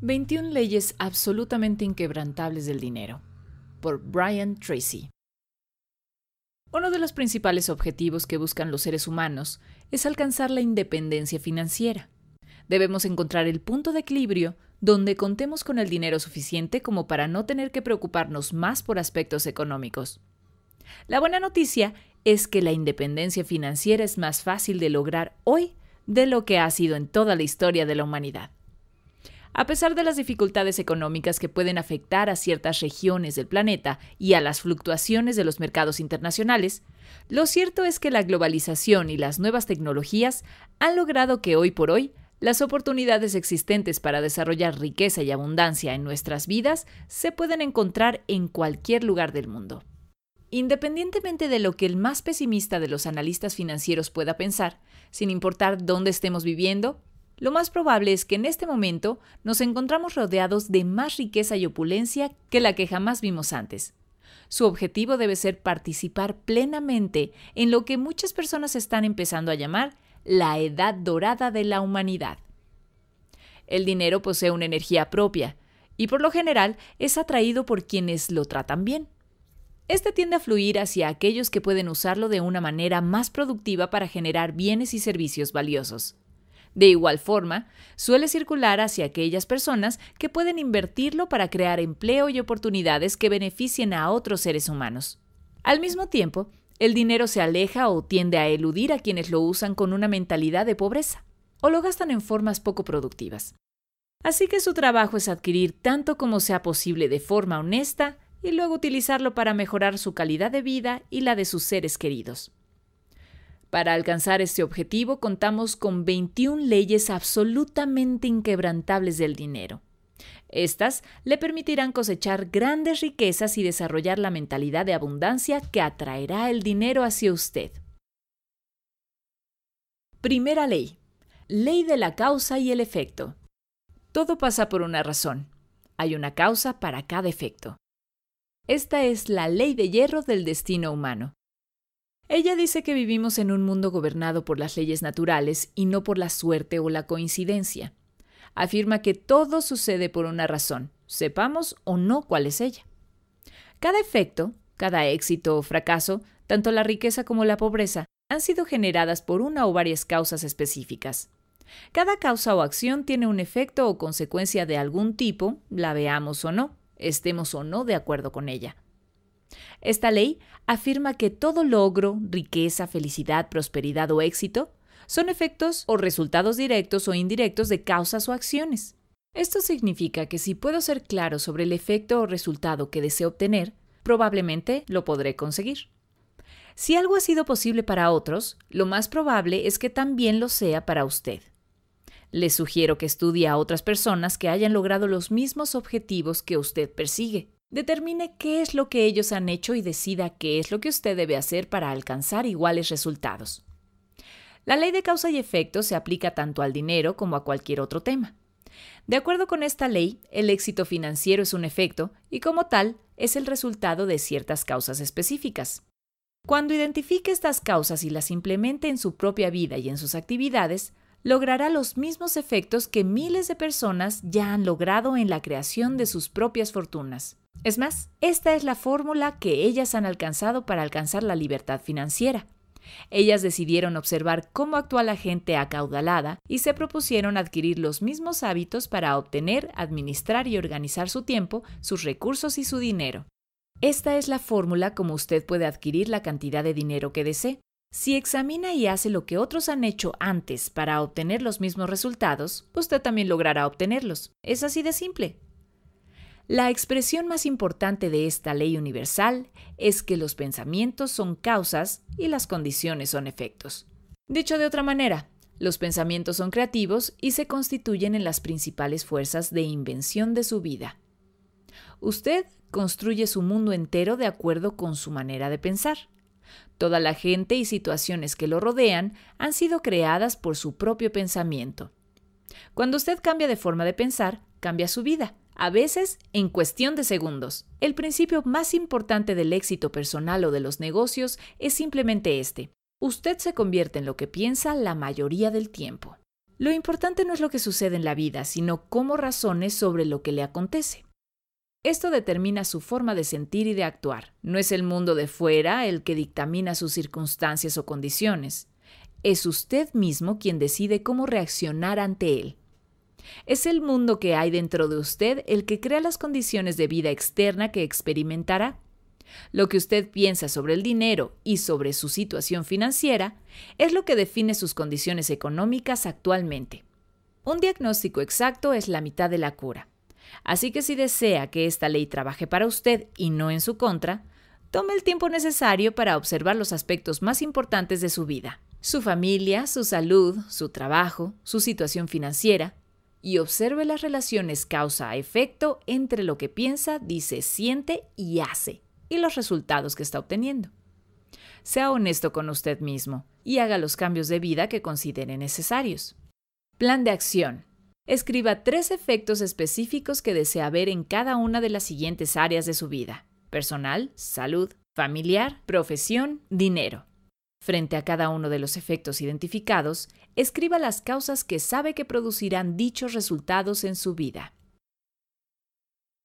21 leyes absolutamente inquebrantables del dinero. Por Brian Tracy. Uno de los principales objetivos que buscan los seres humanos es alcanzar la independencia financiera. Debemos encontrar el punto de equilibrio donde contemos con el dinero suficiente como para no tener que preocuparnos más por aspectos económicos. La buena noticia es que la independencia financiera es más fácil de lograr hoy de lo que ha sido en toda la historia de la humanidad. A pesar de las dificultades económicas que pueden afectar a ciertas regiones del planeta y a las fluctuaciones de los mercados internacionales, lo cierto es que la globalización y las nuevas tecnologías han logrado que hoy por hoy las oportunidades existentes para desarrollar riqueza y abundancia en nuestras vidas se pueden encontrar en cualquier lugar del mundo. Independientemente de lo que el más pesimista de los analistas financieros pueda pensar, sin importar dónde estemos viviendo, lo más probable es que en este momento nos encontramos rodeados de más riqueza y opulencia que la que jamás vimos antes. Su objetivo debe ser participar plenamente en lo que muchas personas están empezando a llamar la edad dorada de la humanidad. El dinero posee una energía propia y por lo general es atraído por quienes lo tratan bien. Este tiende a fluir hacia aquellos que pueden usarlo de una manera más productiva para generar bienes y servicios valiosos. De igual forma, suele circular hacia aquellas personas que pueden invertirlo para crear empleo y oportunidades que beneficien a otros seres humanos. Al mismo tiempo, el dinero se aleja o tiende a eludir a quienes lo usan con una mentalidad de pobreza o lo gastan en formas poco productivas. Así que su trabajo es adquirir tanto como sea posible de forma honesta y luego utilizarlo para mejorar su calidad de vida y la de sus seres queridos. Para alcanzar este objetivo contamos con 21 leyes absolutamente inquebrantables del dinero. Estas le permitirán cosechar grandes riquezas y desarrollar la mentalidad de abundancia que atraerá el dinero hacia usted. Primera ley. Ley de la causa y el efecto. Todo pasa por una razón. Hay una causa para cada efecto. Esta es la ley de hierro del destino humano. Ella dice que vivimos en un mundo gobernado por las leyes naturales y no por la suerte o la coincidencia. Afirma que todo sucede por una razón, sepamos o no cuál es ella. Cada efecto, cada éxito o fracaso, tanto la riqueza como la pobreza, han sido generadas por una o varias causas específicas. Cada causa o acción tiene un efecto o consecuencia de algún tipo, la veamos o no, estemos o no de acuerdo con ella. Esta ley afirma que todo logro, riqueza, felicidad, prosperidad o éxito son efectos o resultados directos o indirectos de causas o acciones. Esto significa que si puedo ser claro sobre el efecto o resultado que deseo obtener, probablemente lo podré conseguir. Si algo ha sido posible para otros, lo más probable es que también lo sea para usted. Le sugiero que estudie a otras personas que hayan logrado los mismos objetivos que usted persigue. Determine qué es lo que ellos han hecho y decida qué es lo que usted debe hacer para alcanzar iguales resultados. La ley de causa y efecto se aplica tanto al dinero como a cualquier otro tema. De acuerdo con esta ley, el éxito financiero es un efecto y como tal es el resultado de ciertas causas específicas. Cuando identifique estas causas y las implemente en su propia vida y en sus actividades, logrará los mismos efectos que miles de personas ya han logrado en la creación de sus propias fortunas. Es más, esta es la fórmula que ellas han alcanzado para alcanzar la libertad financiera. Ellas decidieron observar cómo actúa la gente acaudalada y se propusieron adquirir los mismos hábitos para obtener, administrar y organizar su tiempo, sus recursos y su dinero. Esta es la fórmula como usted puede adquirir la cantidad de dinero que desee. Si examina y hace lo que otros han hecho antes para obtener los mismos resultados, usted también logrará obtenerlos. Es así de simple. La expresión más importante de esta ley universal es que los pensamientos son causas y las condiciones son efectos. Dicho de otra manera, los pensamientos son creativos y se constituyen en las principales fuerzas de invención de su vida. Usted construye su mundo entero de acuerdo con su manera de pensar. Toda la gente y situaciones que lo rodean han sido creadas por su propio pensamiento. Cuando usted cambia de forma de pensar, cambia su vida, a veces en cuestión de segundos. El principio más importante del éxito personal o de los negocios es simplemente este. Usted se convierte en lo que piensa la mayoría del tiempo. Lo importante no es lo que sucede en la vida, sino cómo razones sobre lo que le acontece. Esto determina su forma de sentir y de actuar. No es el mundo de fuera el que dictamina sus circunstancias o condiciones. Es usted mismo quien decide cómo reaccionar ante él. Es el mundo que hay dentro de usted el que crea las condiciones de vida externa que experimentará. Lo que usted piensa sobre el dinero y sobre su situación financiera es lo que define sus condiciones económicas actualmente. Un diagnóstico exacto es la mitad de la cura. Así que si desea que esta ley trabaje para usted y no en su contra, tome el tiempo necesario para observar los aspectos más importantes de su vida, su familia, su salud, su trabajo, su situación financiera, y observe las relaciones causa-efecto entre lo que piensa, dice, siente y hace y los resultados que está obteniendo. Sea honesto con usted mismo y haga los cambios de vida que considere necesarios. Plan de acción. Escriba tres efectos específicos que desea ver en cada una de las siguientes áreas de su vida. Personal, salud, familiar, profesión, dinero. Frente a cada uno de los efectos identificados, escriba las causas que sabe que producirán dichos resultados en su vida.